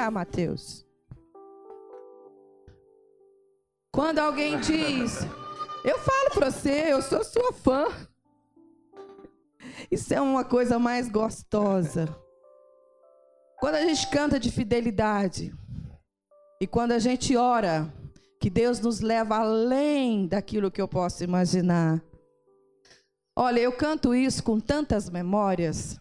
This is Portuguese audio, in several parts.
cá, Mateus. Quando alguém diz, eu falo para você, eu sou sua fã. Isso é uma coisa mais gostosa. Quando a gente canta de fidelidade e quando a gente ora, que Deus nos leva além daquilo que eu posso imaginar. Olha, eu canto isso com tantas memórias.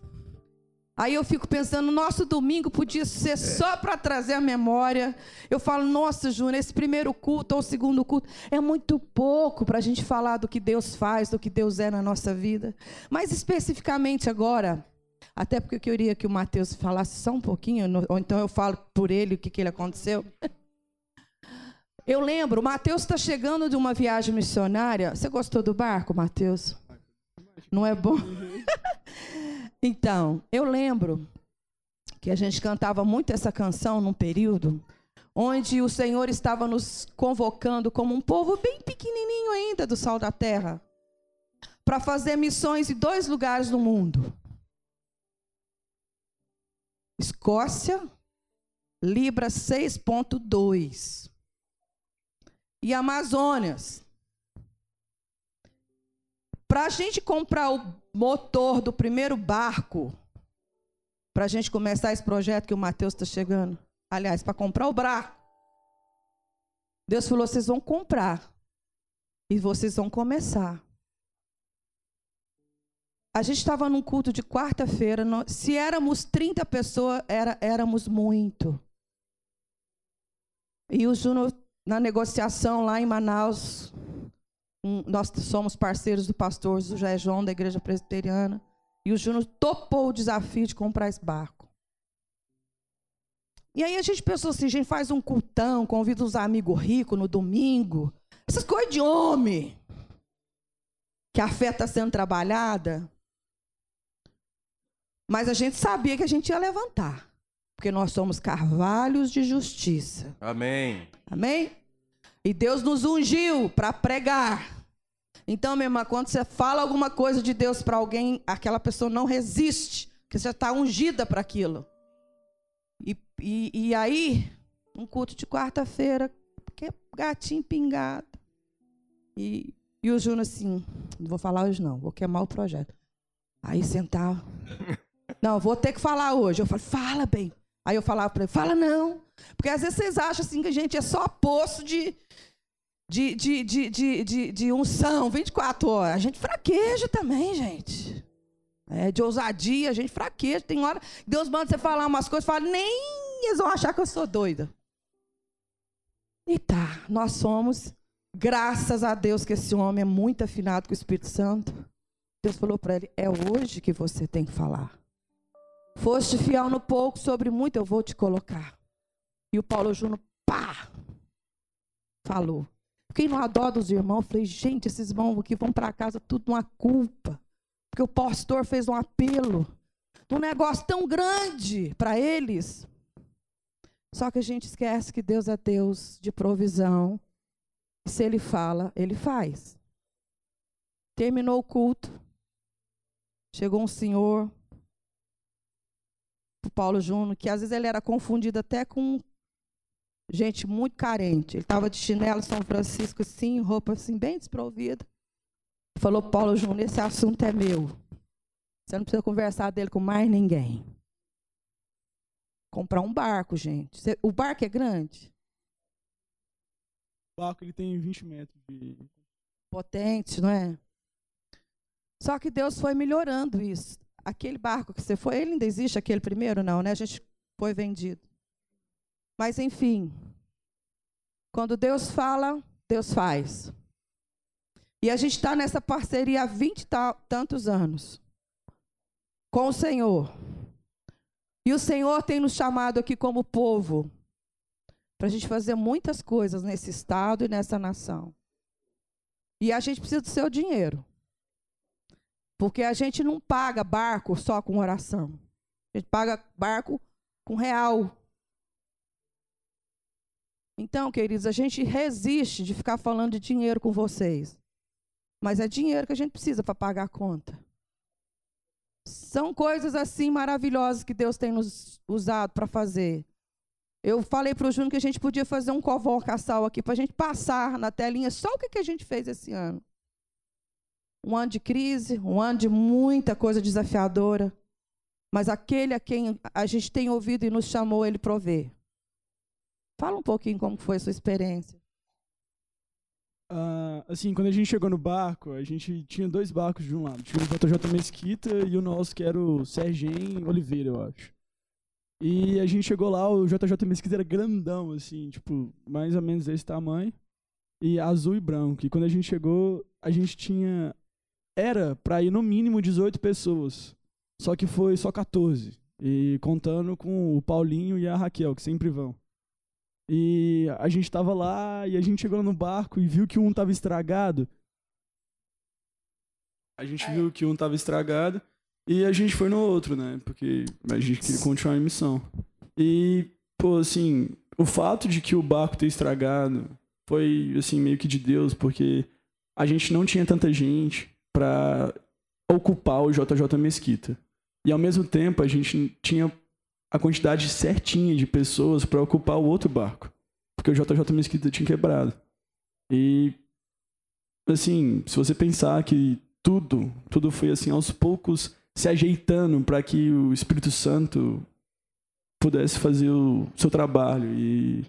Aí eu fico pensando, nosso domingo podia ser só para trazer a memória. Eu falo, nossa, Júnior, esse primeiro culto ou segundo culto é muito pouco para a gente falar do que Deus faz, do que Deus é na nossa vida. Mas especificamente agora, até porque eu queria que o Mateus falasse só um pouquinho, ou então eu falo por ele o que, que ele aconteceu. Eu lembro, o Mateus está chegando de uma viagem missionária. Você gostou do barco, Mateus? Não é bom? então, eu lembro que a gente cantava muito essa canção num período onde o Senhor estava nos convocando como um povo bem pequenininho ainda do sal da terra para fazer missões em dois lugares no mundo. Escócia, Libra 6.2 e Amazônias. Para a gente comprar o motor do primeiro barco, para a gente começar esse projeto que o Mateus está chegando, aliás, para comprar o barco, Deus falou: vocês vão comprar e vocês vão começar. A gente estava num culto de quarta-feira. Se éramos 30 pessoas, era, éramos muito. E o Júnior na negociação lá em Manaus, um, nós somos parceiros do pastor José João, da Igreja Presbiteriana, e o Júnior topou o desafio de comprar esse barco. E aí a gente pensou assim, a gente faz um cultão, convida os amigos ricos no domingo, essas coisas de homem, que a fé está sendo trabalhada. Mas a gente sabia que a gente ia levantar, porque nós somos carvalhos de justiça. Amém. Amém? E Deus nos ungiu para pregar. Então, minha irmã, quando você fala alguma coisa de Deus para alguém, aquela pessoa não resiste, porque você está ungida para aquilo. E, e, e, aí, um culto de quarta-feira, que é gatinho pingado. E, e o Júnior assim, não vou falar hoje não, vou queimar o projeto. Aí sentava. Não, vou ter que falar hoje. Eu falei, fala bem. Aí eu falava para ele, fala não. Porque às vezes vocês acham assim que a gente é só poço de, de, de, de, de, de, de unção 24 horas. A gente fraqueja também, gente. É, de ousadia, a gente fraqueja. Tem hora Deus manda você falar umas coisas, fala, nem eles vão achar que eu sou doida. E tá, nós somos, graças a Deus que esse homem é muito afinado com o Espírito Santo. Deus falou para ele: é hoje que você tem que falar. Foste fiel no pouco, sobre muito eu vou te colocar. E o Paulo Júnior, pá, falou. Fiquei no adó dos irmãos, falei, gente, esses irmãos aqui vão para casa tudo uma culpa. Porque o pastor fez um apelo, um negócio tão grande para eles. Só que a gente esquece que Deus é Deus de provisão. Se Ele fala, Ele faz. Terminou o culto. Chegou um senhor, o Paulo Júnior, que às vezes ele era confundido até com gente muito carente. Ele estava de chinelo São Francisco, assim, roupa assim, bem desprovida. Falou, Paulo Júnior, esse assunto é meu. Você não precisa conversar dele com mais ninguém. Comprar um barco, gente. O barco é grande? O barco ele tem 20 metros de. Potente, não é? Só que Deus foi melhorando isso. Aquele barco que você foi, ele ainda existe, aquele primeiro? Não, né? A gente foi vendido. Mas, enfim, quando Deus fala, Deus faz. E a gente está nessa parceria há vinte tantos anos com o Senhor. E o Senhor tem nos chamado aqui como povo para a gente fazer muitas coisas nesse estado e nessa nação. E a gente precisa do seu dinheiro. Porque a gente não paga barco só com oração. A gente paga barco com real. Então, queridos, a gente resiste de ficar falando de dinheiro com vocês. Mas é dinheiro que a gente precisa para pagar a conta. São coisas assim maravilhosas que Deus tem nos usado para fazer. Eu falei para o Júnior que a gente podia fazer um convocação aqui para a gente passar na telinha só o que, que a gente fez esse ano. Um ano de crise, um ano de muita coisa desafiadora. Mas aquele a quem a gente tem ouvido e nos chamou, ele provê. Fala um pouquinho como foi a sua experiência. Uh, assim, quando a gente chegou no barco, a gente tinha dois barcos de um lado. Tinha o JJ Mesquita e o nosso, que era o Sergem Oliveira, eu acho. E a gente chegou lá, o JJ Mesquita era grandão, assim, tipo, mais ou menos desse tamanho. E azul e branco. E quando a gente chegou, a gente tinha. Era pra ir no mínimo 18 pessoas. Só que foi só 14. E contando com o Paulinho e a Raquel, que sempre vão. E a gente tava lá e a gente chegou no barco e viu que um tava estragado. A gente viu que um tava estragado e a gente foi no outro, né? Porque a gente queria continuar a missão. E, pô, assim, o fato de que o barco ter estragado foi, assim, meio que de Deus, porque a gente não tinha tanta gente pra ocupar o JJ Mesquita. E ao mesmo tempo a gente tinha a quantidade certinha de pessoas para ocupar o outro barco. Porque o JJ Mesquita tinha quebrado. E, assim, se você pensar que tudo, tudo foi assim, aos poucos se ajeitando para que o Espírito Santo pudesse fazer o seu trabalho. E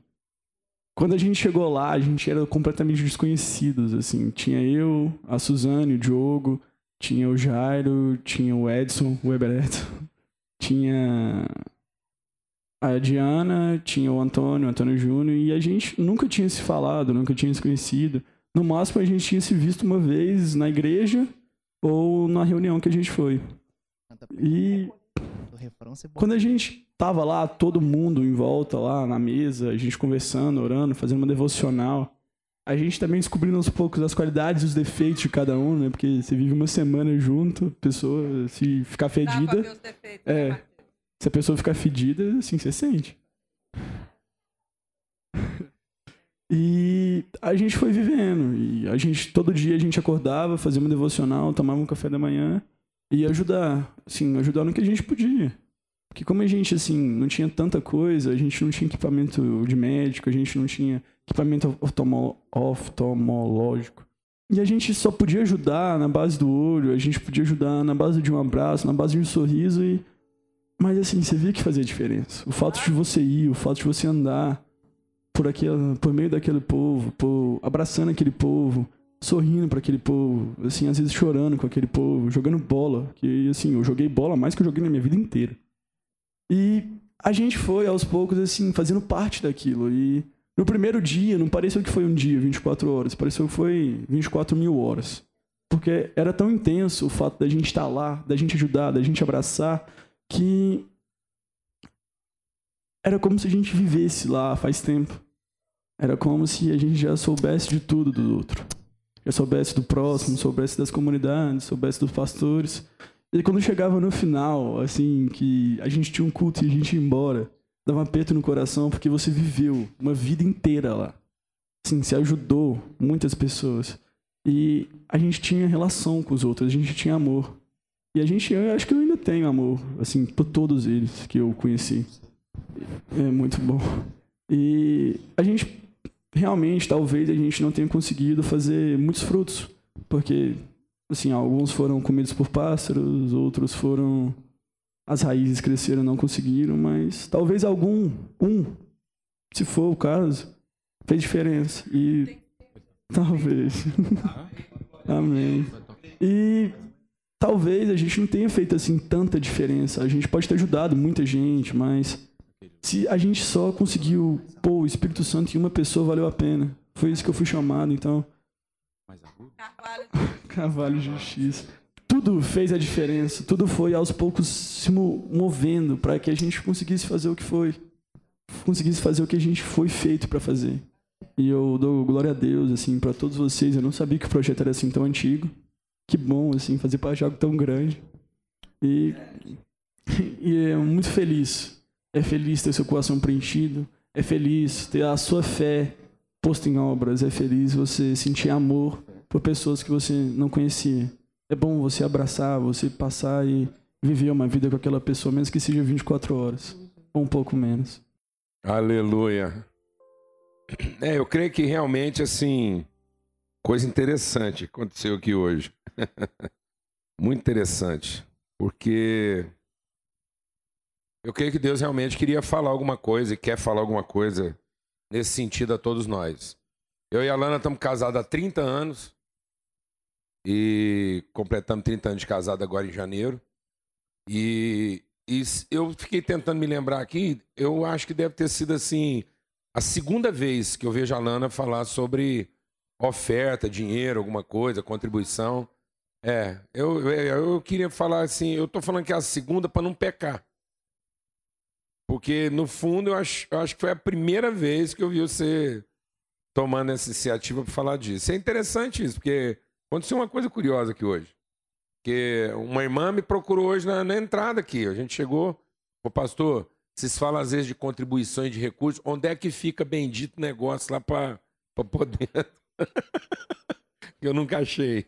quando a gente chegou lá, a gente era completamente desconhecidos, assim. Tinha eu, a Suzane, o Diogo, tinha o Jairo, tinha o Edson, o Ebereto, tinha a Diana, tinha o Antônio, o Antônio Júnior, e a gente nunca tinha se falado, nunca tinha se conhecido. No máximo, a gente tinha se visto uma vez na igreja ou na reunião que a gente foi. E quando a gente tava lá, todo mundo em volta lá na mesa, a gente conversando, orando, fazendo uma devocional, a gente também descobrindo aos poucos as qualidades e os defeitos de cada um, né? Porque você vive uma semana junto, a pessoa se ficar fedida. Defeitos, é. Né, se a pessoa ficar fedida, assim, você sente. E a gente foi vivendo. E a gente, todo dia a gente acordava, fazia uma devocional, tomava um café da manhã e ajudar, assim, ajudar no que a gente podia. Porque como a gente, assim, não tinha tanta coisa, a gente não tinha equipamento de médico, a gente não tinha equipamento oftalmológico. E a gente só podia ajudar na base do olho, a gente podia ajudar na base de um abraço, na base de um sorriso e mas assim, você via que fazia diferença. O fato de você ir, o fato de você andar por, aquele, por meio daquele povo, por, abraçando aquele povo, sorrindo para aquele povo, assim, às vezes chorando com aquele povo, jogando bola, que assim, eu joguei bola mais que eu joguei na minha vida inteira. E a gente foi aos poucos assim, fazendo parte daquilo e no primeiro dia não pareceu que foi um dia, 24 horas, pareceu que foi 24 mil horas. Porque era tão intenso o fato da gente estar lá, da gente ajudar, da gente abraçar, que era como se a gente vivesse lá faz tempo. Era como se a gente já soubesse de tudo do outro. Já soubesse do próximo, soubesse das comunidades, soubesse dos pastores. E quando chegava no final, assim, que a gente tinha um culto e a gente ia embora, dava um aperto no coração porque você viveu uma vida inteira lá. Assim, se ajudou muitas pessoas. E a gente tinha relação com os outros, a gente tinha amor. E a gente, eu acho que eu ainda tenho amor, assim, por todos eles que eu conheci. É muito bom. E a gente, realmente, talvez a gente não tenha conseguido fazer muitos frutos, porque, assim, alguns foram comidos por pássaros, outros foram. As raízes cresceram não conseguiram, mas talvez algum, um, se for o caso, fez diferença. E. Talvez. Amém. E talvez a gente não tenha feito assim tanta diferença. A gente pode ter ajudado muita gente, mas se a gente só conseguiu pô, o Espírito Santo em uma pessoa, valeu a pena. Foi isso que eu fui chamado, então. Cavalo de justiça. Tudo fez a diferença. Tudo foi aos poucos se movendo para que a gente conseguisse fazer o que foi. Conseguisse fazer o que a gente foi feito para fazer. E eu dou glória a Deus, assim, para todos vocês. Eu não sabia que o projeto era assim tão antigo que bom, assim, fazer parte de algo tão grande. E, e é muito feliz. É feliz ter seu coração preenchido. É feliz ter a sua fé posta em obras. É feliz você sentir amor por pessoas que você não conhecia. É bom você abraçar, você passar e viver uma vida com aquela pessoa, mesmo que seja 24 horas, ou um pouco menos. Aleluia. É, eu creio que realmente, assim, coisa interessante aconteceu aqui hoje. Muito interessante. Porque eu creio que Deus realmente queria falar alguma coisa e quer falar alguma coisa nesse sentido a todos nós. Eu e a Lana estamos casados há 30 anos e completamos 30 anos de casado agora em janeiro. E, e eu fiquei tentando me lembrar aqui, eu acho que deve ter sido assim a segunda vez que eu vejo a Lana falar sobre oferta, dinheiro, alguma coisa, contribuição. É, eu, eu, eu queria falar assim, eu estou falando que é a segunda para não pecar. Porque, no fundo, eu acho, eu acho que foi a primeira vez que eu vi você tomando essa iniciativa para falar disso. É interessante isso, porque aconteceu uma coisa curiosa aqui hoje. Que uma irmã me procurou hoje na, na entrada aqui. A gente chegou, o pastor, vocês falam às vezes de contribuições de recursos, onde é que fica bendito negócio lá para poder. eu nunca achei.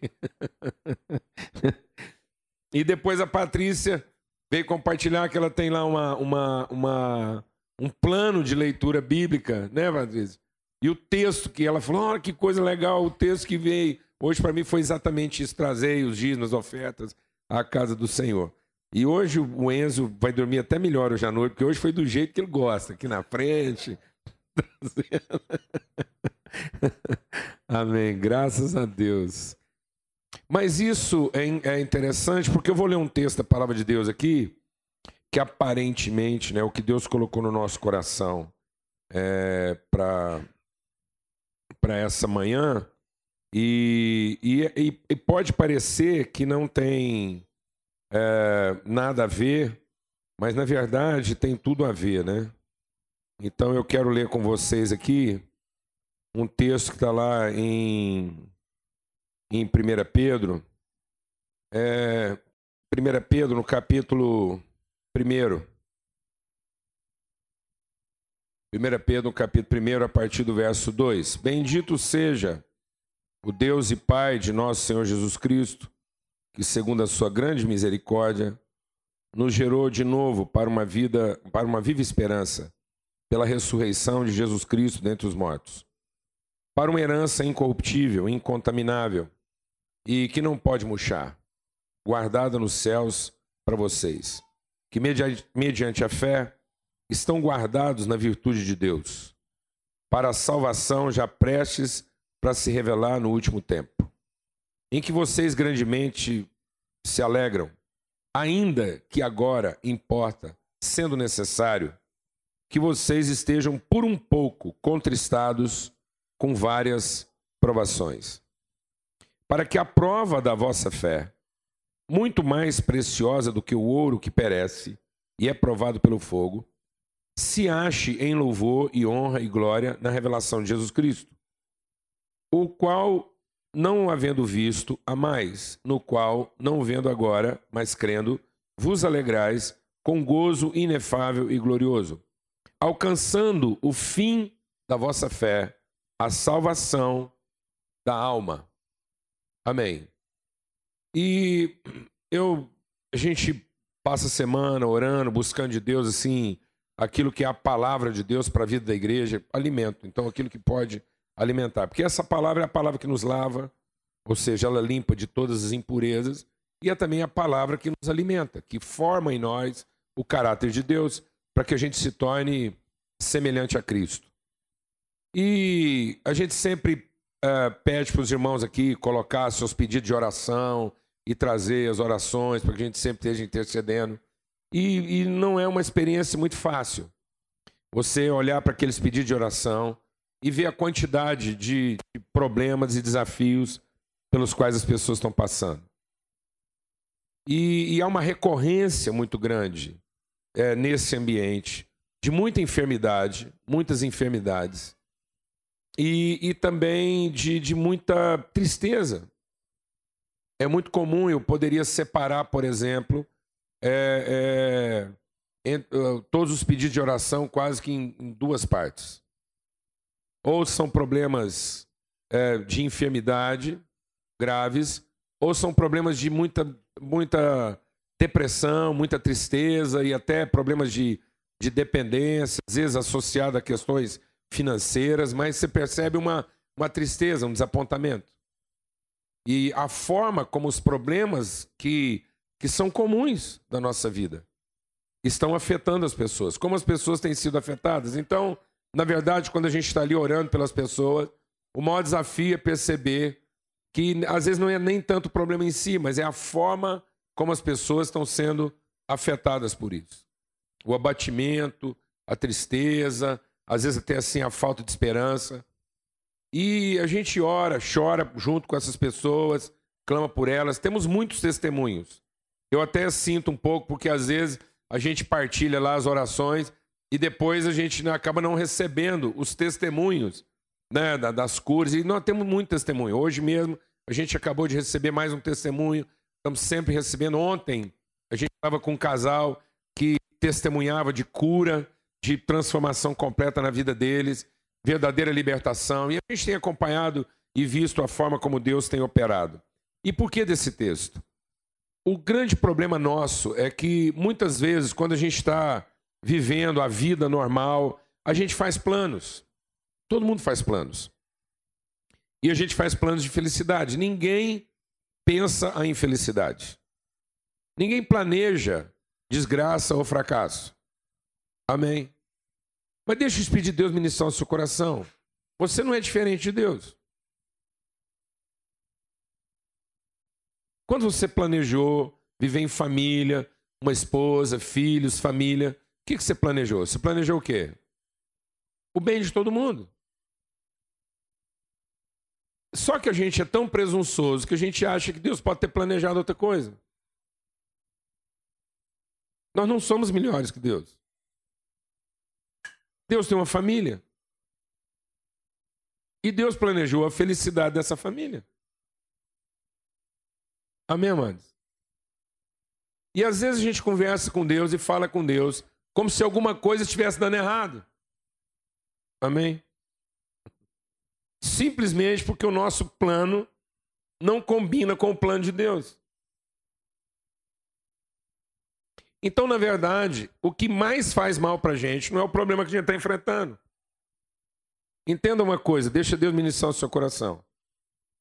e depois a Patrícia veio compartilhar que ela tem lá uma, uma, uma, um plano de leitura bíblica, né, Patrícia? E o texto que ela falou, olha que coisa legal, o texto que veio. Hoje, para mim, foi exatamente isso: trazer os dízimos, ofertas à casa do Senhor. E hoje o Enzo vai dormir até melhor hoje à noite, porque hoje foi do jeito que ele gosta, aqui na frente. Amém. Graças a Deus. Mas isso é, é, interessante porque eu vou ler um texto da palavra de Deus aqui, que aparentemente, né, o que Deus colocou no nosso coração é, para essa manhã, e, e, e, pode parecer que não tem é, nada a ver, mas na verdade tem tudo a ver, né? Então eu quero ler com vocês aqui um texto que está lá em em 1 Pedro, é, 1 Pedro, no capítulo 1. 1 Pedro, no capítulo 1, a partir do verso 2. Bendito seja o Deus e Pai de nosso Senhor Jesus Cristo, que, segundo a sua grande misericórdia, nos gerou de novo para uma vida, para uma viva esperança, pela ressurreição de Jesus Cristo dentre os mortos, para uma herança incorruptível, incontaminável, e que não pode murchar, guardada nos céus para vocês, que mediante a fé estão guardados na virtude de Deus, para a salvação já prestes para se revelar no último tempo, em que vocês grandemente se alegram, ainda que agora importa, sendo necessário, que vocês estejam por um pouco contristados com várias provações para que a prova da vossa fé, muito mais preciosa do que o ouro que perece e é provado pelo fogo, se ache em louvor e honra e glória na revelação de Jesus Cristo, o qual, não havendo visto, a mais, no qual, não vendo agora, mas crendo, vos alegrais com gozo inefável e glorioso, alcançando o fim da vossa fé, a salvação da alma. Amém. E eu, a gente passa a semana orando, buscando de Deus assim, aquilo que é a palavra de Deus para a vida da igreja, alimento. Então, aquilo que pode alimentar. Porque essa palavra é a palavra que nos lava, ou seja, ela limpa de todas as impurezas, e é também a palavra que nos alimenta, que forma em nós o caráter de Deus, para que a gente se torne semelhante a Cristo. E a gente sempre uh, pede para os irmãos aqui colocar seus pedidos de oração e trazer as orações para que a gente sempre esteja intercedendo. E, e não é uma experiência muito fácil. Você olhar para aqueles pedidos de oração e ver a quantidade de, de problemas e desafios pelos quais as pessoas estão passando. E, e há uma recorrência muito grande é, nesse ambiente de muita enfermidade, muitas enfermidades e, e também de, de muita tristeza. É muito comum, eu poderia separar, por exemplo, é, é, uh, todos os pedidos de oração quase que em, em duas partes. Ou são problemas é, de enfermidade graves, ou são problemas de muita, muita depressão, muita tristeza e até problemas de, de dependência, às vezes associado a questões financeiras, mas você percebe uma, uma tristeza, um desapontamento. E a forma como os problemas que, que são comuns da nossa vida estão afetando as pessoas, como as pessoas têm sido afetadas. Então, na verdade, quando a gente está ali orando pelas pessoas, o maior desafio é perceber que às vezes não é nem tanto o problema em si, mas é a forma como as pessoas estão sendo afetadas por isso. O abatimento, a tristeza, às vezes até assim a falta de esperança. E a gente ora, chora junto com essas pessoas, clama por elas. Temos muitos testemunhos. Eu até sinto um pouco, porque às vezes a gente partilha lá as orações e depois a gente acaba não recebendo os testemunhos né, das curas. E nós temos muito testemunho. Hoje mesmo a gente acabou de receber mais um testemunho. Estamos sempre recebendo. Ontem a gente estava com um casal que testemunhava de cura, de transformação completa na vida deles, verdadeira libertação. E a gente tem acompanhado e visto a forma como Deus tem operado. E por que desse texto? O grande problema nosso é que muitas vezes, quando a gente está vivendo a vida normal, a gente faz planos. Todo mundo faz planos. E a gente faz planos de felicidade. Ninguém pensa a infelicidade. Ninguém planeja desgraça ou fracasso. Amém. Mas deixa o Espírito de Deus ministrar o seu coração. Você não é diferente de Deus. Quando você planejou viver em família, uma esposa, filhos, família, o que, que você planejou? Você planejou o quê? O bem de todo mundo. Só que a gente é tão presunçoso que a gente acha que Deus pode ter planejado outra coisa. Nós não somos melhores que Deus. Deus tem uma família. E Deus planejou a felicidade dessa família. Amém, amados? E às vezes a gente conversa com Deus e fala com Deus como se alguma coisa estivesse dando errado. Amém? Simplesmente porque o nosso plano não combina com o plano de Deus. Então, na verdade, o que mais faz mal para a gente não é o problema que a gente está enfrentando. Entenda uma coisa, deixa Deus ministrar o seu coração.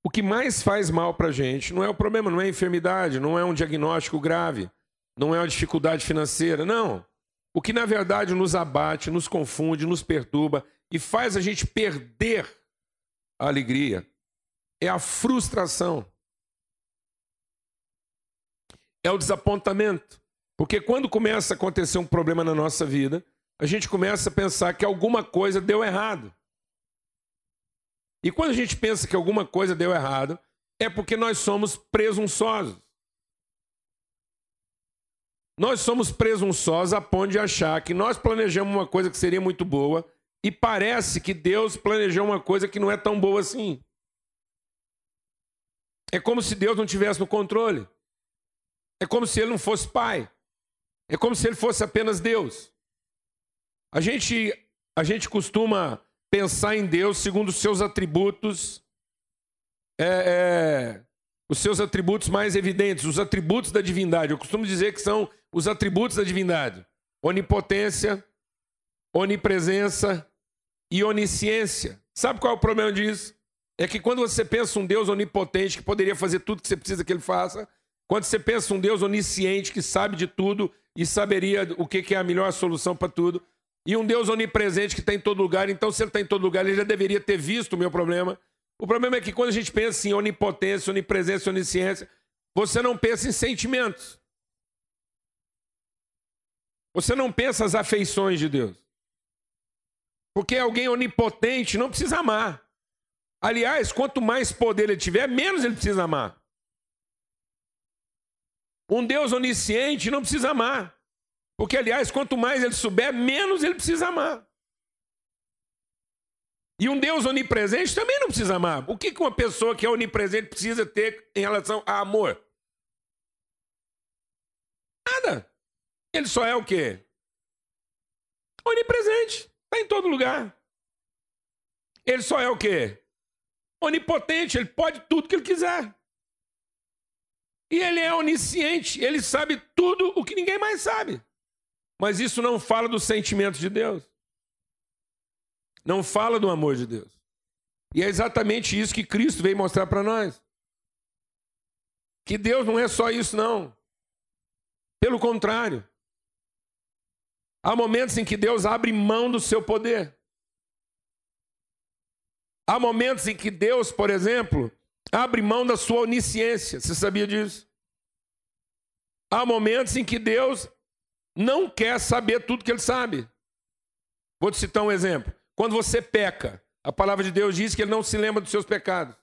O que mais faz mal para a gente não é o problema, não é a enfermidade, não é um diagnóstico grave, não é uma dificuldade financeira, não. O que na verdade nos abate, nos confunde, nos perturba e faz a gente perder a alegria, é a frustração, é o desapontamento. Porque quando começa a acontecer um problema na nossa vida, a gente começa a pensar que alguma coisa deu errado. E quando a gente pensa que alguma coisa deu errado, é porque nós somos presunçosos. Nós somos presunçosos a ponto de achar que nós planejamos uma coisa que seria muito boa e parece que Deus planejou uma coisa que não é tão boa assim. É como se Deus não tivesse no controle. É como se ele não fosse pai. É como se ele fosse apenas Deus. A gente a gente costuma pensar em Deus segundo os seus atributos, é, é, os seus atributos mais evidentes, os atributos da divindade. Eu costumo dizer que são os atributos da divindade: onipotência, onipresença, e onisciência. Sabe qual é o problema disso? É que quando você pensa um Deus onipotente que poderia fazer tudo que você precisa que ele faça, quando você pensa um Deus onisciente que sabe de tudo e saberia o que é a melhor solução para tudo, e um Deus onipresente que está em todo lugar, então se ele está em todo lugar, ele já deveria ter visto o meu problema. O problema é que quando a gente pensa em onipotência, onipresença, onisciência, você não pensa em sentimentos. Você não pensa as afeições de Deus. Porque alguém onipotente não precisa amar. Aliás, quanto mais poder ele tiver, menos ele precisa amar. Um Deus onisciente não precisa amar. Porque, aliás, quanto mais ele souber, menos ele precisa amar. E um Deus onipresente também não precisa amar. O que uma pessoa que é onipresente precisa ter em relação a amor? Nada. Ele só é o quê? Onipresente. Está em todo lugar. Ele só é o quê? Onipotente, ele pode tudo que ele quiser. E ele é onisciente, ele sabe tudo o que ninguém mais sabe. Mas isso não fala dos sentimentos de Deus. Não fala do amor de Deus. E é exatamente isso que Cristo veio mostrar para nós. Que Deus não é só isso, não. Pelo contrário. Há momentos em que Deus abre mão do seu poder. Há momentos em que Deus, por exemplo, abre mão da sua onisciência. Você sabia disso? Há momentos em que Deus não quer saber tudo que ele sabe. Vou te citar um exemplo. Quando você peca, a palavra de Deus diz que ele não se lembra dos seus pecados.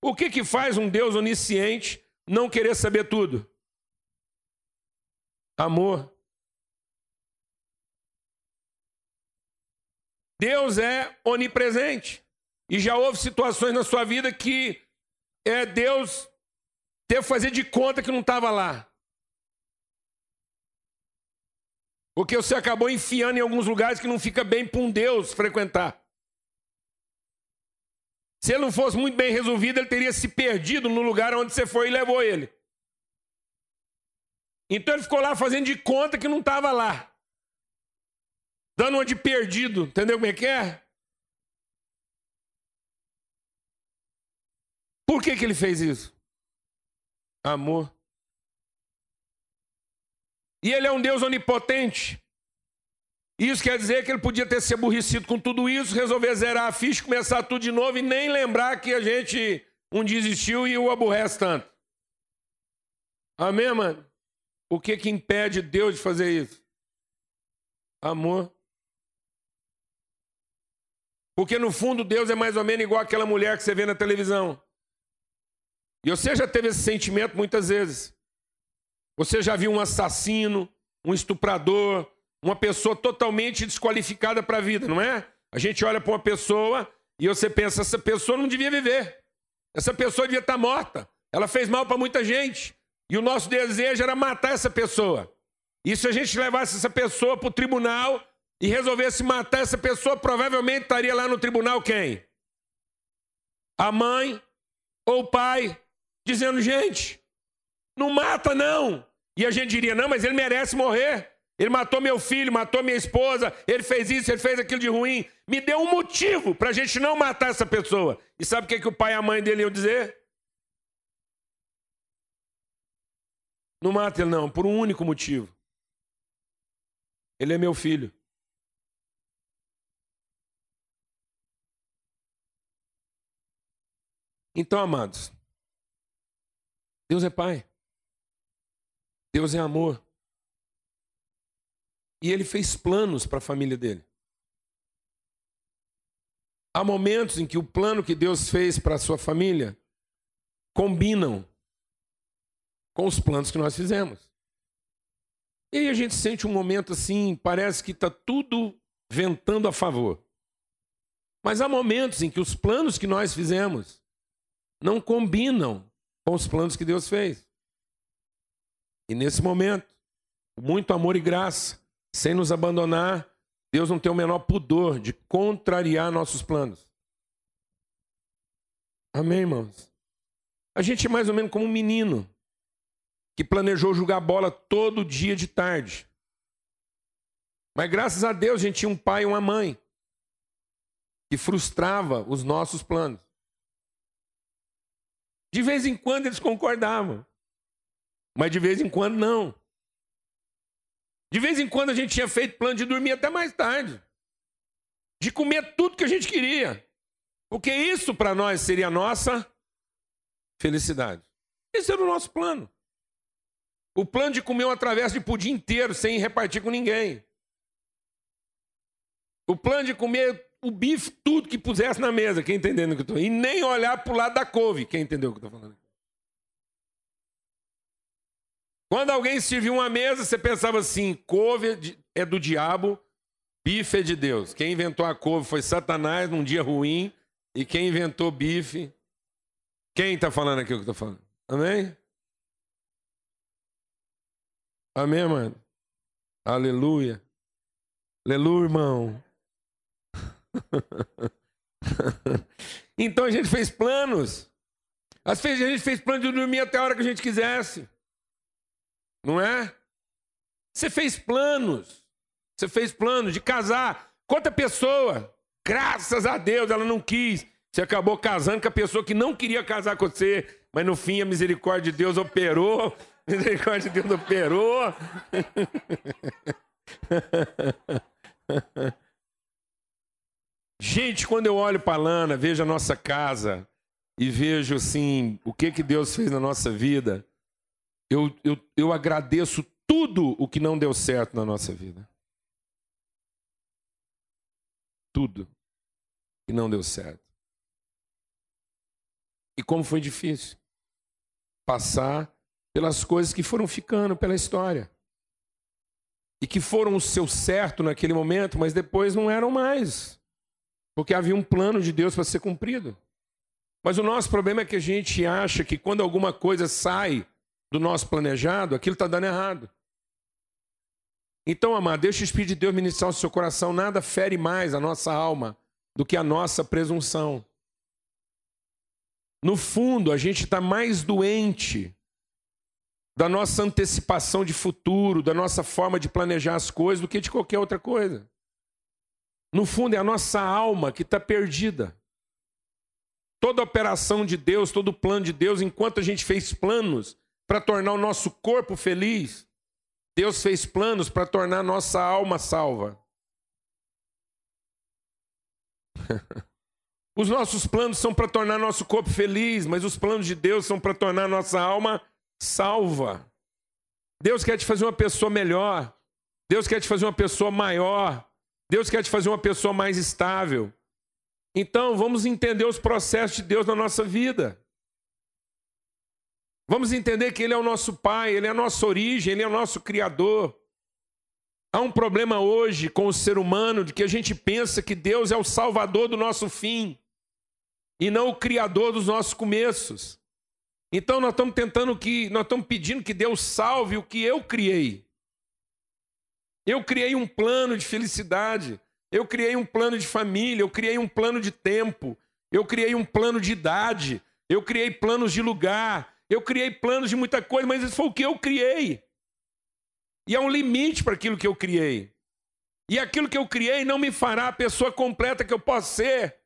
O que, que faz um Deus onisciente não querer saber tudo? Amor. Deus é onipresente. E já houve situações na sua vida que é Deus teve que fazer de conta que não estava lá. Porque você acabou enfiando em alguns lugares que não fica bem para um Deus frequentar. Se ele não fosse muito bem resolvido, ele teria se perdido no lugar onde você foi e levou ele. Então ele ficou lá fazendo de conta que não estava lá. Dando uma de perdido. Entendeu como é que é? Por que, que ele fez isso? Amor. E ele é um Deus onipotente. Isso quer dizer que ele podia ter se aborrecido com tudo isso, resolver zerar a ficha, começar tudo de novo e nem lembrar que a gente um dia existiu e o aborrece tanto. Amém, mano? O que que impede Deus de fazer isso? Amor. Porque no fundo Deus é mais ou menos igual aquela mulher que você vê na televisão. E você já teve esse sentimento muitas vezes. Você já viu um assassino, um estuprador, uma pessoa totalmente desqualificada para a vida, não é? A gente olha para uma pessoa e você pensa: essa pessoa não devia viver. Essa pessoa devia estar tá morta. Ela fez mal para muita gente. E o nosso desejo era matar essa pessoa. E se a gente levasse essa pessoa para o tribunal e resolvesse matar essa pessoa, provavelmente estaria lá no tribunal quem? A mãe ou o pai, dizendo: gente, não mata, não. E a gente diria: não, mas ele merece morrer. Ele matou meu filho, matou minha esposa, ele fez isso, ele fez aquilo de ruim. Me deu um motivo para a gente não matar essa pessoa. E sabe o que, que o pai e a mãe dele iam dizer? Não mata ele, não, por um único motivo. Ele é meu filho. Então, amados, Deus é Pai. Deus é amor. E ele fez planos para a família dele. Há momentos em que o plano que Deus fez para a sua família combinam com os planos que nós fizemos. E aí a gente sente um momento assim, parece que está tudo ventando a favor. Mas há momentos em que os planos que nós fizemos não combinam com os planos que Deus fez. E nesse momento, muito amor e graça, sem nos abandonar, Deus não tem o menor pudor de contrariar nossos planos. Amém, irmãos? A gente é mais ou menos como um menino que planejou jogar bola todo dia de tarde. Mas graças a Deus a gente tinha um pai e uma mãe que frustrava os nossos planos. De vez em quando eles concordavam. Mas de vez em quando não. De vez em quando a gente tinha feito plano de dormir até mais tarde. De comer tudo que a gente queria. Porque isso para nós seria a nossa felicidade. Esse era o nosso plano. O plano de comer uma travessa de pudim inteiro sem repartir com ninguém. O plano de comer o bife, tudo que pusesse na mesa. Quem entendendo o que eu estou E nem olhar para o lado da couve. Quem entendeu o que eu estou falando? Quando alguém serviu uma mesa, você pensava assim: couve é do diabo, bife é de Deus. Quem inventou a couve foi Satanás num dia ruim, e quem inventou bife. Quem está falando aqui o que eu estou falando? Amém? Amém, mano? Aleluia. Aleluia, irmão. então a gente fez planos. Às vezes a gente fez plano de dormir até a hora que a gente quisesse. Não é? Você fez planos. Você fez planos de casar. Quanta pessoa, graças a Deus, ela não quis. Você acabou casando com a pessoa que não queria casar com você, mas no fim a misericórdia de Deus operou. A misericórdia de Deus operou. Gente, quando eu olho para a Lana, vejo a nossa casa e vejo assim o que que Deus fez na nossa vida, eu, eu, eu agradeço tudo o que não deu certo na nossa vida. Tudo que não deu certo. E como foi difícil passar pelas coisas que foram ficando pela história. E que foram o seu certo naquele momento, mas depois não eram mais. Porque havia um plano de Deus para ser cumprido. Mas o nosso problema é que a gente acha que quando alguma coisa sai do nosso planejado, aquilo está dando errado. Então, amado, deixa o Espírito de Deus ministrar o seu coração. Nada fere mais a nossa alma do que a nossa presunção. No fundo, a gente está mais doente da nossa antecipação de futuro, da nossa forma de planejar as coisas, do que de qualquer outra coisa. No fundo, é a nossa alma que está perdida. Toda operação de Deus, todo plano de Deus, enquanto a gente fez planos para tornar o nosso corpo feliz, Deus fez planos para tornar a nossa alma salva. Os nossos planos são para tornar nosso corpo feliz, mas os planos de Deus são para tornar nossa alma salva. Deus quer te fazer uma pessoa melhor. Deus quer te fazer uma pessoa maior. Deus quer te fazer uma pessoa mais estável. Então, vamos entender os processos de Deus na nossa vida. Vamos entender que Ele é o nosso Pai, Ele é a nossa origem, Ele é o nosso Criador. Há um problema hoje com o ser humano de que a gente pensa que Deus é o salvador do nosso fim e não o criador dos nossos começos. Então nós estamos tentando que, nós estamos pedindo que Deus salve o que eu criei. Eu criei um plano de felicidade, eu criei um plano de família, eu criei um plano de tempo, eu criei um plano de idade, eu criei planos de lugar, eu criei planos de muita coisa, mas isso foi o que eu criei. E há um limite para aquilo que eu criei. E aquilo que eu criei não me fará a pessoa completa que eu posso ser.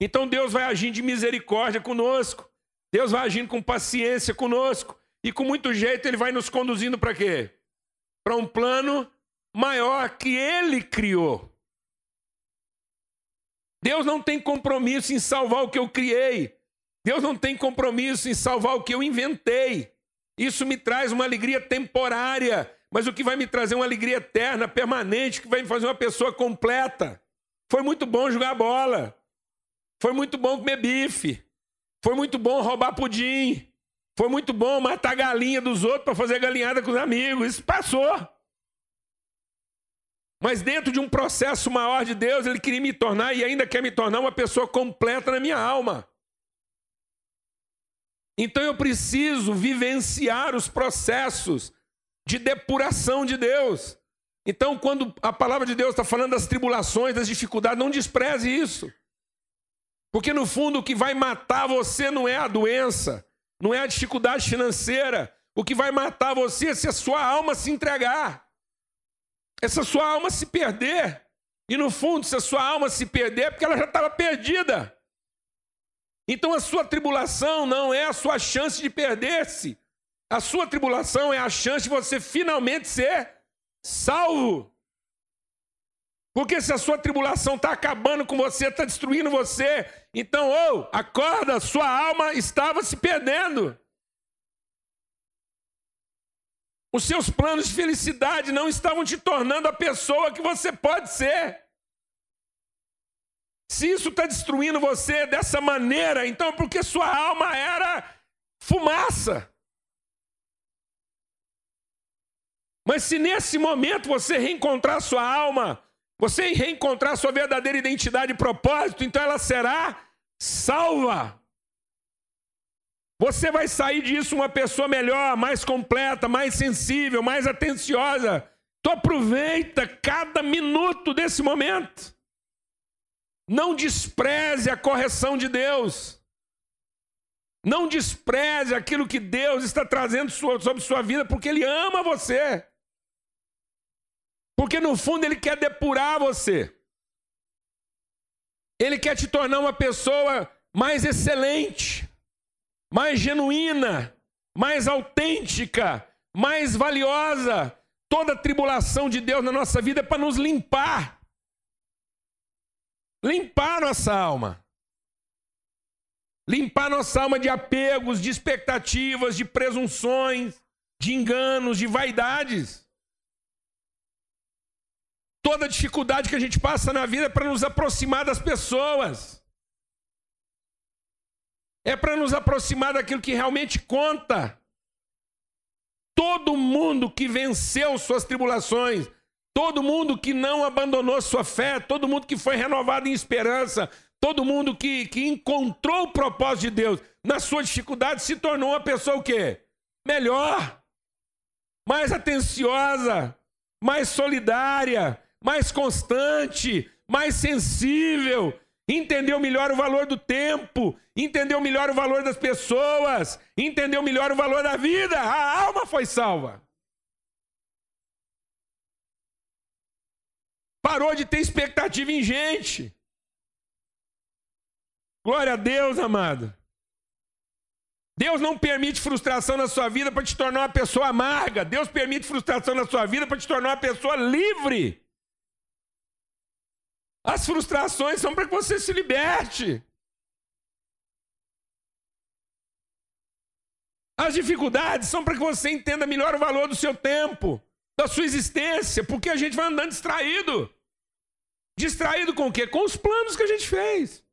Então Deus vai agindo de misericórdia conosco. Deus vai agindo com paciência conosco. E com muito jeito ele vai nos conduzindo para quê? Para um plano maior que ele criou. Deus não tem compromisso em salvar o que eu criei. Deus não tem compromisso em salvar o que eu inventei. Isso me traz uma alegria temporária, mas o que vai me trazer uma alegria eterna, permanente, que vai me fazer uma pessoa completa. Foi muito bom jogar bola. Foi muito bom comer bife. Foi muito bom roubar pudim. Foi muito bom matar galinha dos outros para fazer galinhada com os amigos. Isso passou. Mas dentro de um processo maior de Deus, Ele queria me tornar e ainda quer me tornar uma pessoa completa na minha alma. Então eu preciso vivenciar os processos de depuração de Deus. Então, quando a palavra de Deus está falando das tribulações, das dificuldades, não despreze isso. Porque no fundo o que vai matar você não é a doença, não é a dificuldade financeira. O que vai matar você é se a sua alma se entregar. Essa sua alma se perder. E no fundo, se a sua alma se perder, é porque ela já estava perdida. Então a sua tribulação não é a sua chance de perder-se. A sua tribulação é a chance de você finalmente ser salvo. Porque se a sua tribulação está acabando com você, está destruindo você, então, ou, oh, acorda, sua alma estava se perdendo. Os seus planos de felicidade não estavam te tornando a pessoa que você pode ser. Se isso está destruindo você dessa maneira, então é porque sua alma era fumaça. Mas se nesse momento você reencontrar sua alma, você reencontrar sua verdadeira identidade e propósito, então ela será salva. Você vai sair disso uma pessoa melhor, mais completa, mais sensível, mais atenciosa. Então aproveita cada minuto desse momento. Não despreze a correção de Deus. Não despreze aquilo que Deus está trazendo sobre sua vida, porque Ele ama você. Porque no fundo ele quer depurar você. Ele quer te tornar uma pessoa mais excelente, mais genuína, mais autêntica, mais valiosa. Toda tribulação de Deus na nossa vida é para nos limpar. Limpar nossa alma. Limpar nossa alma de apegos, de expectativas, de presunções, de enganos, de vaidades. Toda dificuldade que a gente passa na vida é para nos aproximar das pessoas. É para nos aproximar daquilo que realmente conta. Todo mundo que venceu suas tribulações, todo mundo que não abandonou sua fé, todo mundo que foi renovado em esperança, todo mundo que, que encontrou o propósito de Deus na sua dificuldade se tornou uma pessoa o quê? Melhor, mais atenciosa, mais solidária, mais constante, mais sensível, entendeu melhor o valor do tempo, entendeu melhor o valor das pessoas, entendeu melhor o valor da vida. A alma foi salva. Parou de ter expectativa em gente. Glória a Deus, amado. Deus não permite frustração na sua vida para te tornar uma pessoa amarga. Deus permite frustração na sua vida para te tornar uma pessoa livre. As frustrações são para que você se liberte. As dificuldades são para que você entenda melhor o valor do seu tempo, da sua existência, porque a gente vai andando distraído. Distraído com o quê? Com os planos que a gente fez.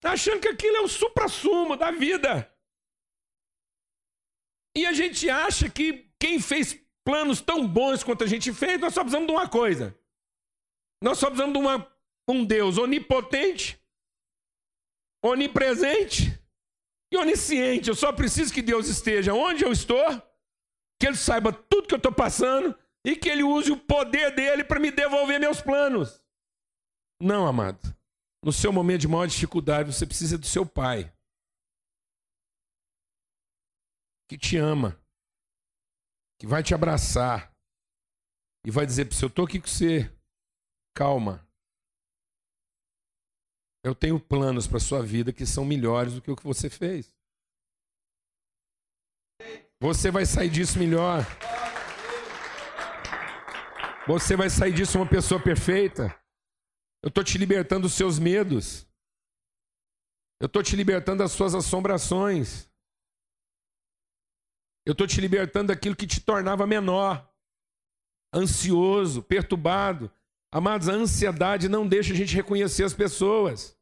Tá achando que aquilo é o supra-sumo da vida. E a gente acha que quem fez planos tão bons quanto a gente fez, nós só precisamos de uma coisa. Nós só precisamos de uma um Deus onipotente, onipresente e onisciente. Eu só preciso que Deus esteja onde eu estou, que Ele saiba tudo que eu estou passando e que Ele use o poder dele para me devolver meus planos. Não, amado. No seu momento de maior dificuldade, você precisa do seu pai. Que te ama. Que vai te abraçar. E vai dizer para você: Eu estou aqui com você. Calma. Eu tenho planos para sua vida que são melhores do que o que você fez. Você vai sair disso melhor. Você vai sair disso uma pessoa perfeita. Eu estou te libertando dos seus medos. Eu estou te libertando das suas assombrações. Eu estou te libertando daquilo que te tornava menor, ansioso, perturbado. Amados, a ansiedade não deixa a gente reconhecer as pessoas.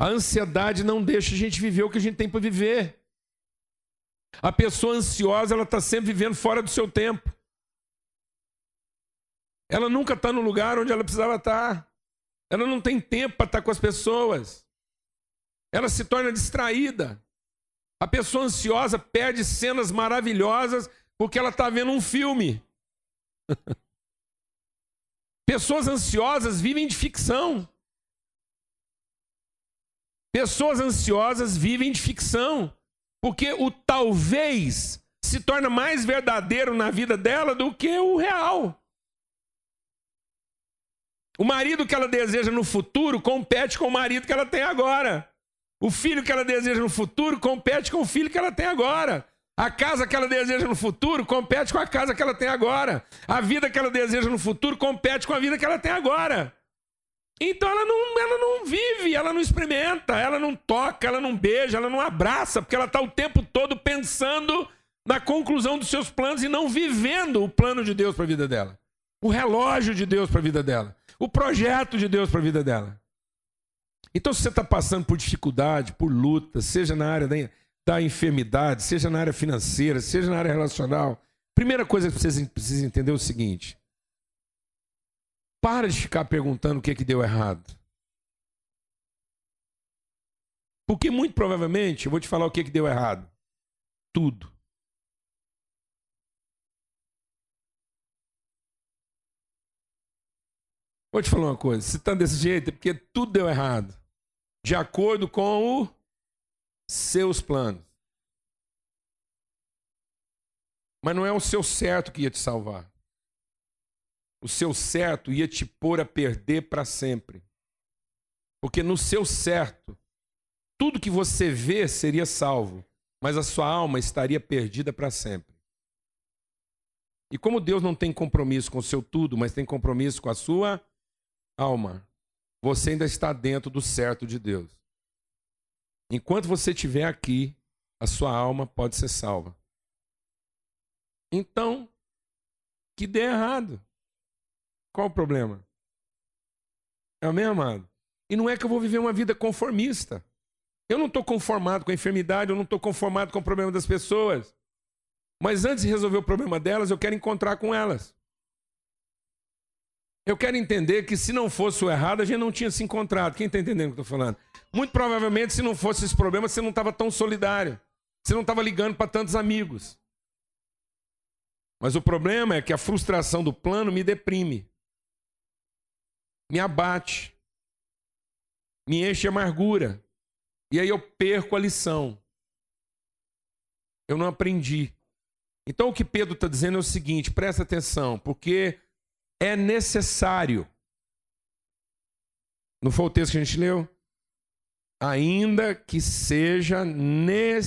A ansiedade não deixa a gente viver o que a gente tem para viver. A pessoa ansiosa, ela está sempre vivendo fora do seu tempo. Ela nunca está no lugar onde ela precisava estar. Tá. Ela não tem tempo para estar tá com as pessoas. Ela se torna distraída. A pessoa ansiosa perde cenas maravilhosas porque ela está vendo um filme. Pessoas ansiosas vivem de ficção. Pessoas ansiosas vivem de ficção, porque o talvez se torna mais verdadeiro na vida dela do que o real. O marido que ela deseja no futuro compete com o marido que ela tem agora. O filho que ela deseja no futuro compete com o filho que ela tem agora. A casa que ela deseja no futuro compete com a casa que ela tem agora. A vida que ela deseja no futuro compete com a vida que ela tem agora. Então ela não, ela não vive, ela não experimenta, ela não toca, ela não beija, ela não abraça, porque ela está o tempo todo pensando na conclusão dos seus planos e não vivendo o plano de Deus para a vida dela. O relógio de Deus para a vida dela. O projeto de Deus para a vida dela. Então, se você está passando por dificuldade, por luta, seja na área da, da enfermidade, seja na área financeira, seja na área relacional, primeira coisa que você precisa entender é o seguinte: para de ficar perguntando o que, é que deu errado. Porque muito provavelmente, eu vou te falar o que, é que deu errado. Tudo. Vou te falar uma coisa: se está desse jeito, é porque tudo deu errado. De acordo com os seus planos. Mas não é o seu certo que ia te salvar. O seu certo ia te pôr a perder para sempre. Porque no seu certo, tudo que você vê seria salvo, mas a sua alma estaria perdida para sempre. E como Deus não tem compromisso com o seu tudo, mas tem compromisso com a sua alma, você ainda está dentro do certo de Deus. Enquanto você estiver aqui, a sua alma pode ser salva. Então, que dê errado. Qual o problema? É o mesmo, amado? E não é que eu vou viver uma vida conformista. Eu não estou conformado com a enfermidade, eu não estou conformado com o problema das pessoas. Mas antes de resolver o problema delas, eu quero encontrar com elas. Eu quero entender que se não fosse o errado, a gente não tinha se encontrado. Quem está entendendo o que eu estou falando? Muito provavelmente, se não fosse esse problema, você não estava tão solidário. Você não estava ligando para tantos amigos. Mas o problema é que a frustração do plano me deprime, me abate, me enche de amargura. E aí eu perco a lição. Eu não aprendi. Então o que Pedro está dizendo é o seguinte: presta atenção, porque é necessário. Não foi o texto que a gente leu? Ainda que seja necessário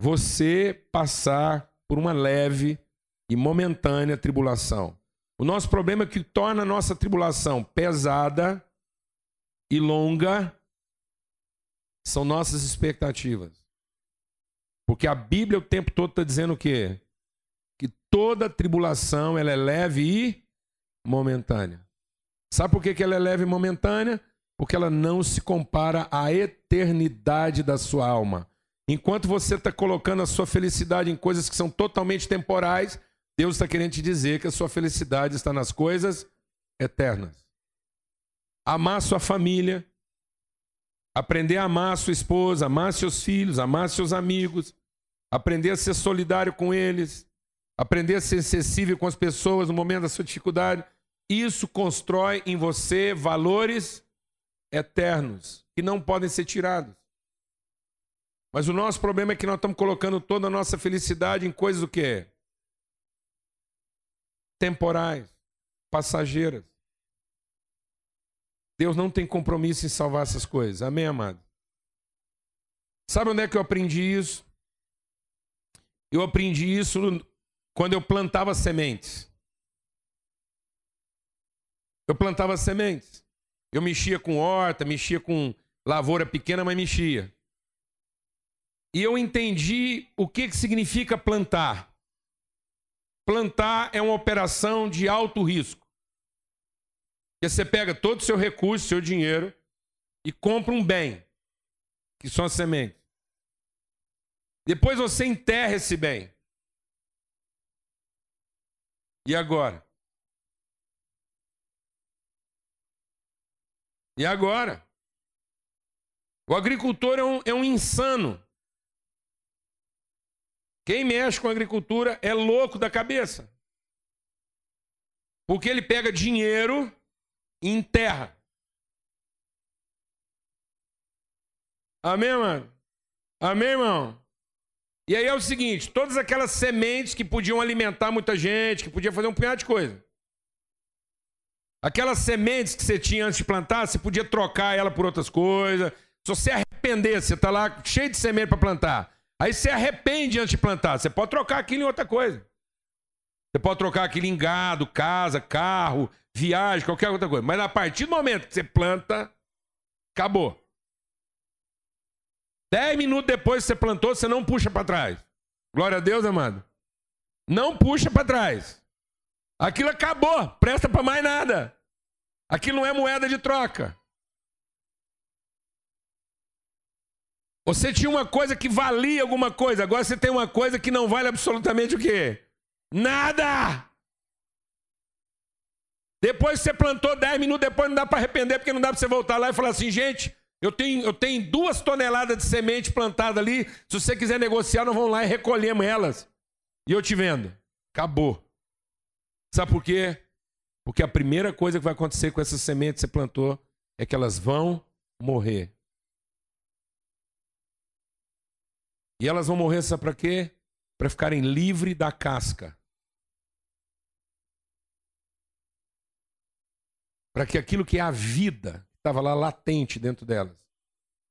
você passar por uma leve e momentânea tribulação. O nosso problema é que torna a nossa tribulação pesada e longa são nossas expectativas. Porque a Bíblia o tempo todo está dizendo o quê? Que toda tribulação ela é leve e momentânea. Sabe por que, que ela é leve e momentânea? Porque ela não se compara à eternidade da sua alma. Enquanto você está colocando a sua felicidade em coisas que são totalmente temporais, Deus está querendo te dizer que a sua felicidade está nas coisas eternas. Amar sua família, aprender a amar sua esposa, amar seus filhos, amar seus amigos, aprender a ser solidário com eles, aprender a ser sensível com as pessoas no momento da sua dificuldade. Isso constrói em você valores eternos que não podem ser tirados. Mas o nosso problema é que nós estamos colocando toda a nossa felicidade em coisas o quê? Temporais, passageiras. Deus não tem compromisso em salvar essas coisas. Amém, amado? Sabe onde é que eu aprendi isso? Eu aprendi isso quando eu plantava sementes. Eu plantava sementes. Eu mexia com horta, mexia com lavoura pequena, mas mexia. E eu entendi o que, que significa plantar. Plantar é uma operação de alto risco. Porque você pega todo o seu recurso, seu dinheiro, e compra um bem, que são as sementes. Depois você enterra esse bem. E agora? E agora? O agricultor é um, é um insano. Quem mexe com agricultura é louco da cabeça. Porque ele pega dinheiro e enterra. Amém, mano? Amém, irmão? E aí é o seguinte: todas aquelas sementes que podiam alimentar muita gente, que podiam fazer um punhado de coisa. Aquelas sementes que você tinha antes de plantar, você podia trocar ela por outras coisas. Se você arrepender, você está lá cheio de semente para plantar. Aí você arrepende antes de plantar. Você pode trocar aquilo em outra coisa. Você pode trocar aquilo em gado, casa, carro, viagem, qualquer outra coisa. Mas a partir do momento que você planta, acabou. Dez minutos depois que você plantou, você não puxa para trás. Glória a Deus, amado. Não puxa para trás. Aquilo acabou, presta para mais nada. Aquilo não é moeda de troca. Você tinha uma coisa que valia alguma coisa, agora você tem uma coisa que não vale absolutamente o quê? Nada! Depois você plantou 10 minutos, depois não dá para arrepender, porque não dá para você voltar lá e falar assim, gente, eu tenho, eu tenho duas toneladas de semente plantada ali, se você quiser negociar, nós vamos lá e recolhemos elas. E eu te vendo. Acabou. Sabe por quê? Porque a primeira coisa que vai acontecer com essas sementes que você plantou é que elas vão morrer. E elas vão morrer, sabe para quê? Para ficarem livres da casca. Para que aquilo que é a vida, que estava lá latente dentro delas,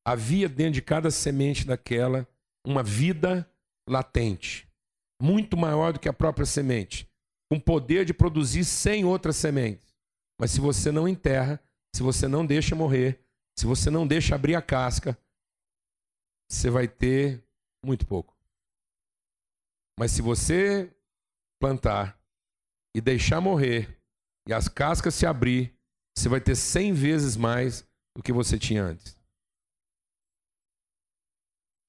havia dentro de cada semente daquela uma vida latente, muito maior do que a própria semente, com poder de produzir sem outras sementes. Mas se você não enterra, se você não deixa morrer, se você não deixa abrir a casca, você vai ter muito pouco. Mas se você plantar e deixar morrer e as cascas se abrir, você vai ter cem vezes mais do que você tinha antes.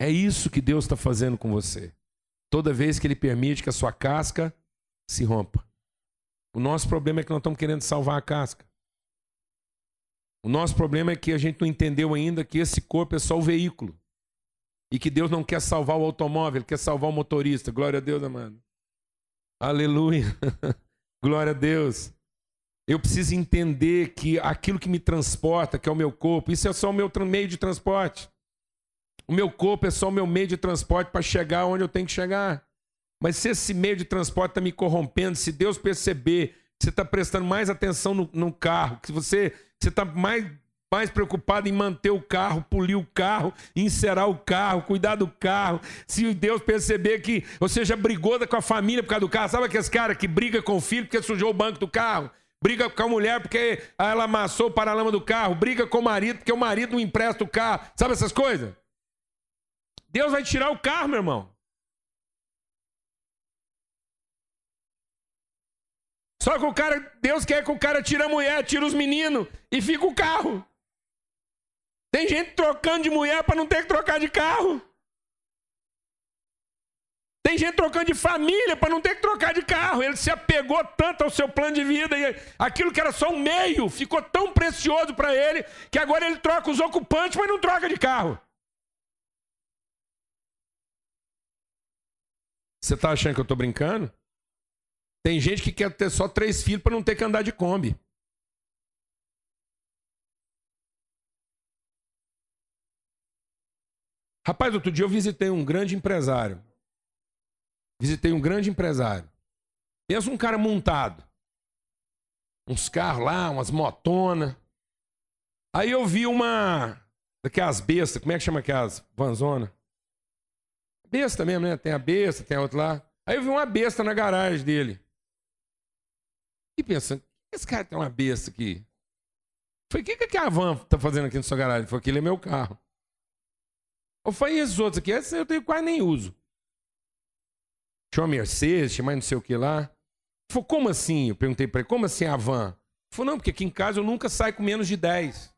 É isso que Deus está fazendo com você. Toda vez que Ele permite que a sua casca se rompa. O nosso problema é que nós estamos querendo salvar a casca. O nosso problema é que a gente não entendeu ainda que esse corpo é só o veículo. E que Deus não quer salvar o automóvel, quer salvar o motorista. Glória a Deus, amado. Aleluia. Glória a Deus. Eu preciso entender que aquilo que me transporta, que é o meu corpo, isso é só o meu meio de transporte. O meu corpo é só o meu meio de transporte para chegar onde eu tenho que chegar. Mas se esse meio de transporte está me corrompendo, se Deus perceber que você está prestando mais atenção no, no carro, que você está mais, mais preocupado em manter o carro, polir o carro, encerar o carro, cuidar do carro, se Deus perceber que você já brigou com a família por causa do carro, sabe aqueles caras que briga com o filho porque sujou o banco do carro? briga com a mulher porque ela amassou o paralama do carro, briga com o marido porque o marido não empresta o carro. Sabe essas coisas? Deus vai tirar o carro, meu irmão. Só que o cara, Deus quer que o cara tire a mulher, tire os meninos e fica o carro. Tem gente trocando de mulher para não ter que trocar de carro. Tem gente trocando de família para não ter que trocar de carro. Ele se apegou tanto ao seu plano de vida e aquilo que era só um meio ficou tão precioso para ele que agora ele troca os ocupantes, mas não troca de carro. Você está achando que eu estou brincando? Tem gente que quer ter só três filhos para não ter que andar de Kombi. Rapaz, outro dia eu visitei um grande empresário visitei um grande empresário. Pensa um cara montado. Uns carros lá, umas motonas. Aí eu vi uma. Daquelas bestas, como é que chama aquelas vanzona? Besta mesmo, né? Tem a besta, tem a outra lá. Aí eu vi uma besta na garagem dele. E pensando, esse cara tem uma besta aqui. Falei, o que, que a van tá fazendo aqui na sua garagem? Falou, aquele é meu carro. Eu falei, esses outros aqui? Esse eu tenho quase nem uso. Tinha uma Mercedes, tinha mais não sei o que lá. Falou, como assim? Eu perguntei para ele, como assim a van? Falou, não, porque aqui em casa eu nunca saio com menos de 10.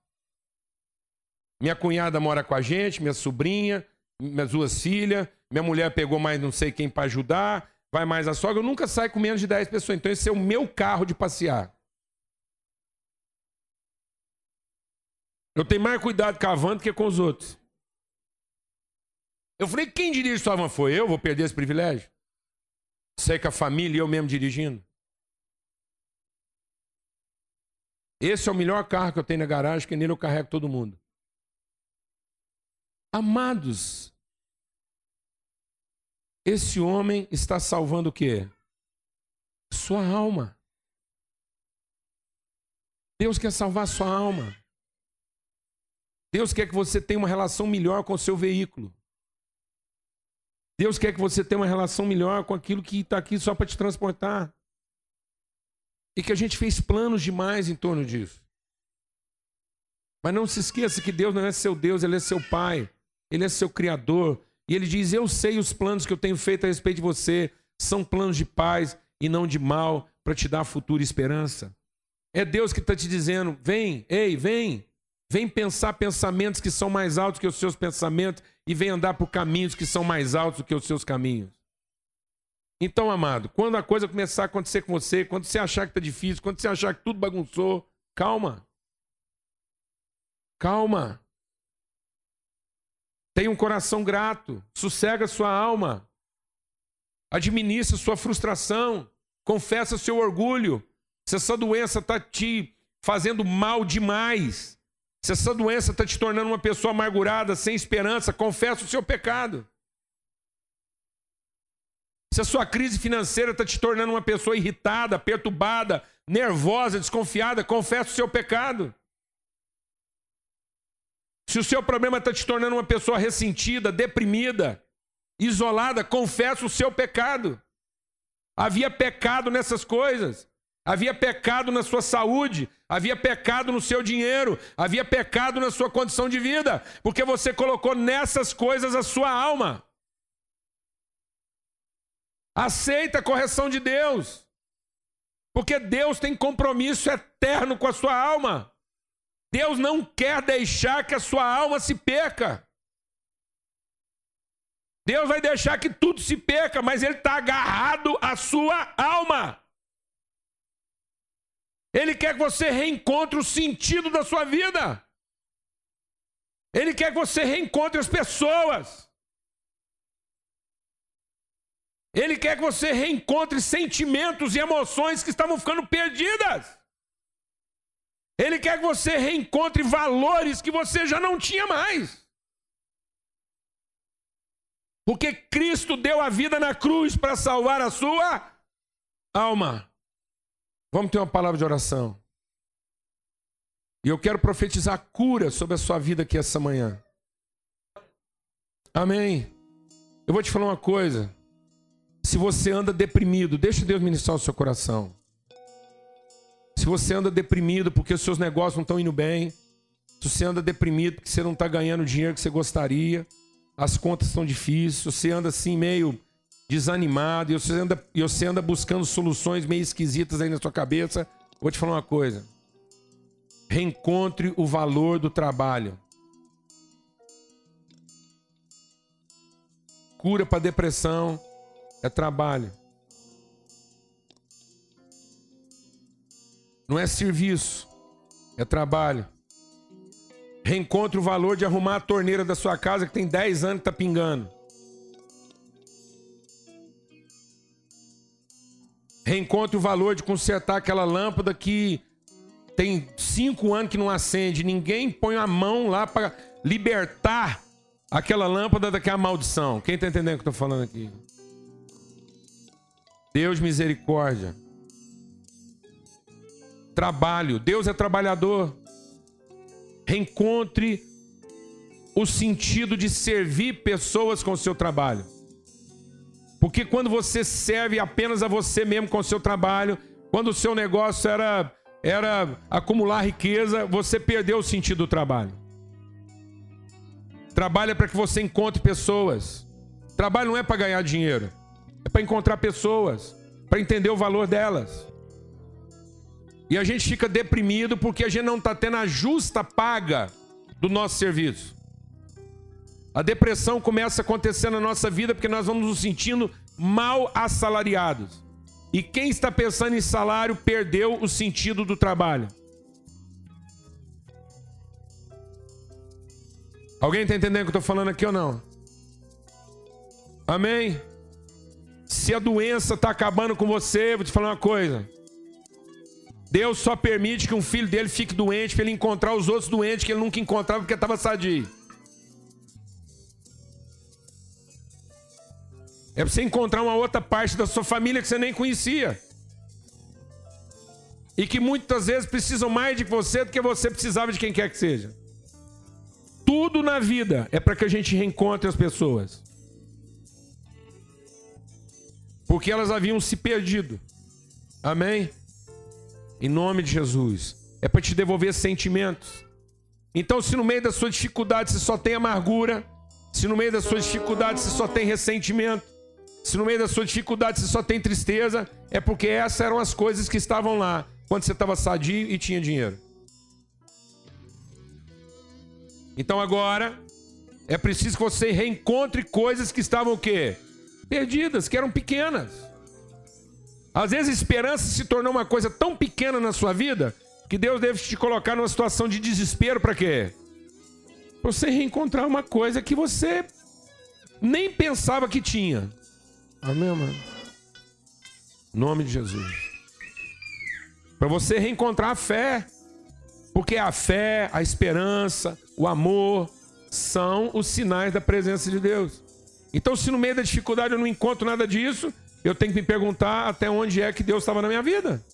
Minha cunhada mora com a gente, minha sobrinha, minhas duas filhas, minha mulher pegou mais não sei quem para ajudar, vai mais a sogra, eu nunca saio com menos de 10 pessoas. Então esse é o meu carro de passear. Eu tenho mais cuidado com a van do que com os outros. Eu falei, quem dirige sua van? Foi eu? Vou perder esse privilégio? Sei que a família e eu mesmo dirigindo. Esse é o melhor carro que eu tenho na garagem, que nele eu carrego todo mundo. Amados, esse homem está salvando o quê? Sua alma. Deus quer salvar sua alma. Deus quer que você tenha uma relação melhor com o seu veículo. Deus quer que você tenha uma relação melhor com aquilo que está aqui só para te transportar. E que a gente fez planos demais em torno disso. Mas não se esqueça que Deus não é seu Deus, Ele é seu Pai. Ele é seu Criador. E Ele diz: Eu sei os planos que eu tenho feito a respeito de você. São planos de paz e não de mal, para te dar futuro e esperança. É Deus que está te dizendo: Vem, ei, vem. Vem pensar pensamentos que são mais altos que os seus pensamentos e vem andar por caminhos que são mais altos do que os seus caminhos. Então, amado, quando a coisa começar a acontecer com você, quando você achar que está difícil, quando você achar que tudo bagunçou, calma. Calma. Tenha um coração grato, sossega sua alma, administra sua frustração, confessa seu orgulho. Se essa doença está te fazendo mal demais, se essa doença está te tornando uma pessoa amargurada, sem esperança, confessa o seu pecado. Se a sua crise financeira está te tornando uma pessoa irritada, perturbada, nervosa, desconfiada, confessa o seu pecado. Se o seu problema está te tornando uma pessoa ressentida, deprimida, isolada, confessa o seu pecado. Havia pecado nessas coisas. Havia pecado na sua saúde, havia pecado no seu dinheiro, havia pecado na sua condição de vida, porque você colocou nessas coisas a sua alma. Aceita a correção de Deus, porque Deus tem compromisso eterno com a sua alma. Deus não quer deixar que a sua alma se peca. Deus vai deixar que tudo se peca, mas Ele está agarrado à sua alma. Ele quer que você reencontre o sentido da sua vida. Ele quer que você reencontre as pessoas. Ele quer que você reencontre sentimentos e emoções que estavam ficando perdidas. Ele quer que você reencontre valores que você já não tinha mais. Porque Cristo deu a vida na cruz para salvar a sua alma. Vamos ter uma palavra de oração. E eu quero profetizar cura sobre a sua vida aqui essa manhã. Amém. Eu vou te falar uma coisa. Se você anda deprimido, deixa Deus ministrar o seu coração. Se você anda deprimido porque os seus negócios não estão indo bem, se você anda deprimido porque você não está ganhando o dinheiro que você gostaria, as contas estão difíceis, se você anda assim meio desanimado, e você, anda, e você anda buscando soluções meio esquisitas aí na sua cabeça, vou te falar uma coisa. Reencontre o valor do trabalho. Cura para depressão é trabalho. Não é serviço, é trabalho. Reencontre o valor de arrumar a torneira da sua casa que tem 10 anos que está pingando. Reencontre o valor de consertar aquela lâmpada que tem cinco anos que não acende. Ninguém põe a mão lá para libertar aquela lâmpada daquela maldição. Quem está entendendo o que eu estou falando aqui? Deus misericórdia. Trabalho. Deus é trabalhador. Reencontre o sentido de servir pessoas com o seu trabalho. Porque quando você serve apenas a você mesmo com o seu trabalho, quando o seu negócio era, era acumular riqueza, você perdeu o sentido do trabalho. Trabalha para que você encontre pessoas. Trabalho não é para ganhar dinheiro, é para encontrar pessoas, para entender o valor delas. E a gente fica deprimido porque a gente não está tendo a justa paga do nosso serviço. A depressão começa a acontecer na nossa vida porque nós vamos nos sentindo mal assalariados. E quem está pensando em salário perdeu o sentido do trabalho. Alguém está entendendo o que eu estou falando aqui ou não? Amém? Se a doença está acabando com você, vou te falar uma coisa. Deus só permite que um filho dele fique doente para ele encontrar os outros doentes que ele nunca encontrava porque estava sadio. É para você encontrar uma outra parte da sua família que você nem conhecia. E que muitas vezes precisam mais de você do que você precisava de quem quer que seja. Tudo na vida é para que a gente reencontre as pessoas. Porque elas haviam se perdido. Amém? Em nome de Jesus. É para te devolver sentimentos. Então, se no meio da sua dificuldade você só tem amargura, se no meio da sua dificuldade você só tem ressentimento, se no meio da sua dificuldade você só tem tristeza, é porque essas eram as coisas que estavam lá quando você estava sadio e tinha dinheiro. Então agora é preciso que você reencontre coisas que estavam o quê? Perdidas, que eram pequenas. Às vezes a esperança se tornou uma coisa tão pequena na sua vida que Deus deve te colocar numa situação de desespero para quê? Pra você reencontrar uma coisa que você nem pensava que tinha. Amém, mano? Nome de Jesus. Para você reencontrar a fé. Porque a fé, a esperança, o amor são os sinais da presença de Deus. Então, se no meio da dificuldade eu não encontro nada disso, eu tenho que me perguntar até onde é que Deus estava na minha vida.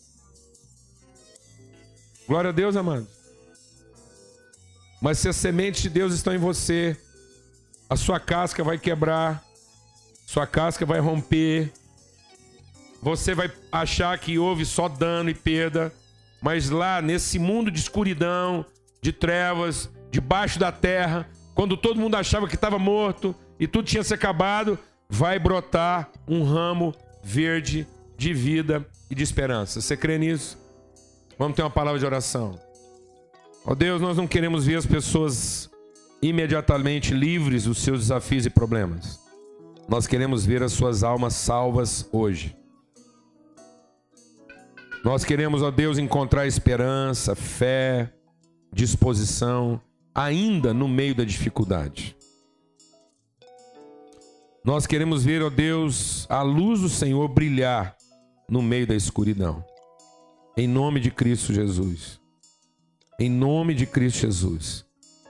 Glória a Deus, amados. Mas se as sementes de Deus estão em você, a sua casca vai quebrar, sua casca vai romper, você vai achar que houve só dano e perda, mas lá nesse mundo de escuridão, de trevas, debaixo da terra, quando todo mundo achava que estava morto e tudo tinha se acabado, vai brotar um ramo verde de vida e de esperança. Você crê nisso? Vamos ter uma palavra de oração. Ó oh Deus, nós não queremos ver as pessoas imediatamente livres dos seus desafios e problemas. Nós queremos ver as suas almas salvas hoje. Nós queremos, ó Deus, encontrar esperança, fé, disposição, ainda no meio da dificuldade. Nós queremos ver, ó Deus, a luz do Senhor brilhar no meio da escuridão. Em nome de Cristo Jesus. Em nome de Cristo Jesus.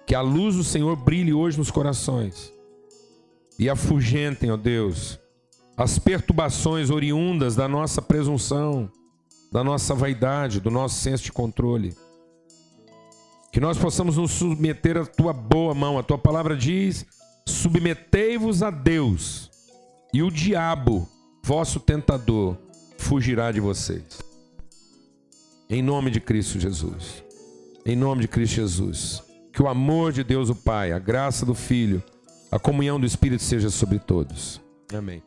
Que a luz do Senhor brilhe hoje nos corações. E afugentem, ó Deus, as perturbações oriundas da nossa presunção, da nossa vaidade, do nosso senso de controle. Que nós possamos nos submeter à tua boa mão. A tua palavra diz: submetei-vos a Deus, e o diabo, vosso tentador, fugirá de vocês. Em nome de Cristo Jesus. Em nome de Cristo Jesus. Que o amor de Deus, o Pai, a graça do Filho, a comunhão do Espírito seja sobre todos. Amém.